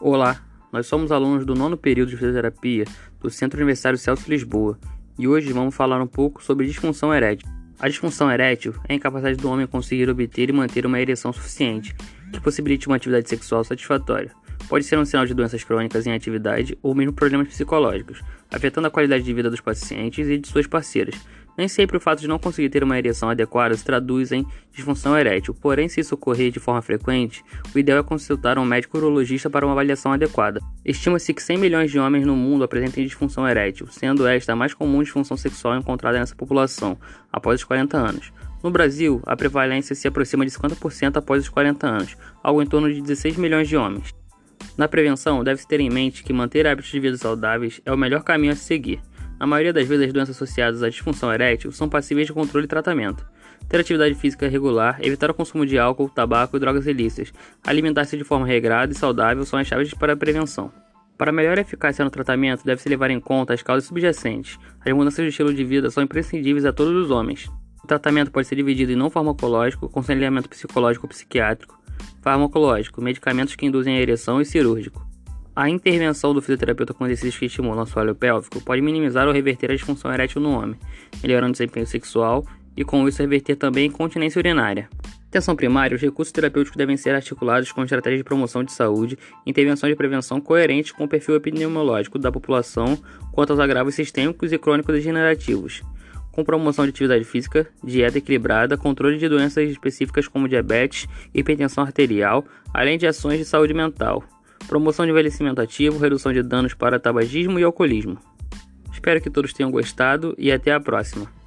Olá, nós somos alunos do nono período de fisioterapia do Centro Universitário Celso Lisboa e hoje vamos falar um pouco sobre disfunção erétil. A disfunção erétil é a incapacidade do homem conseguir obter e manter uma ereção suficiente que possibilite uma atividade sexual satisfatória. Pode ser um sinal de doenças crônicas em atividade ou mesmo problemas psicológicos, afetando a qualidade de vida dos pacientes e de suas parceiras, nem sempre o fato de não conseguir ter uma ereção adequada se traduz em disfunção erétil, porém, se isso ocorrer de forma frequente, o ideal é consultar um médico urologista para uma avaliação adequada. Estima-se que 100 milhões de homens no mundo apresentem disfunção erétil, sendo esta a mais comum disfunção sexual encontrada nessa população, após os 40 anos. No Brasil, a prevalência se aproxima de 50% após os 40 anos, algo em torno de 16 milhões de homens. Na prevenção, deve-se ter em mente que manter hábitos de vida saudáveis é o melhor caminho a seguir. Na maioria das vezes, as doenças associadas à disfunção erétil são passíveis de controle e tratamento. Ter atividade física regular, evitar o consumo de álcool, tabaco e drogas ilícitas, alimentar-se de forma regrada e saudável são as chaves para a prevenção. Para melhor eficácia no tratamento, deve-se levar em conta as causas subjacentes. As mudanças de estilo de vida são imprescindíveis a todos os homens. O tratamento pode ser dividido em não farmacológico, aconselhamento psicológico ou psiquiátrico, farmacológico, medicamentos que induzem a ereção e cirúrgico. A intervenção do fisioterapeuta com exercícios que estimulam o assoalho pélvico pode minimizar ou reverter a disfunção erétil no homem, melhorando o desempenho sexual e com isso reverter também a incontinência urinária. Atenção primária, os recursos terapêuticos devem ser articulados com estratégias de promoção de saúde e intervenção de prevenção coerentes com o perfil epidemiológico da população quanto aos agravos sistêmicos e crônicos degenerativos, com promoção de atividade física, dieta equilibrada, controle de doenças específicas como diabetes e hipertensão arterial, além de ações de saúde mental promoção de envelhecimento ativo, redução de danos para tabagismo e alcoolismo. Espero que todos tenham gostado e até a próxima.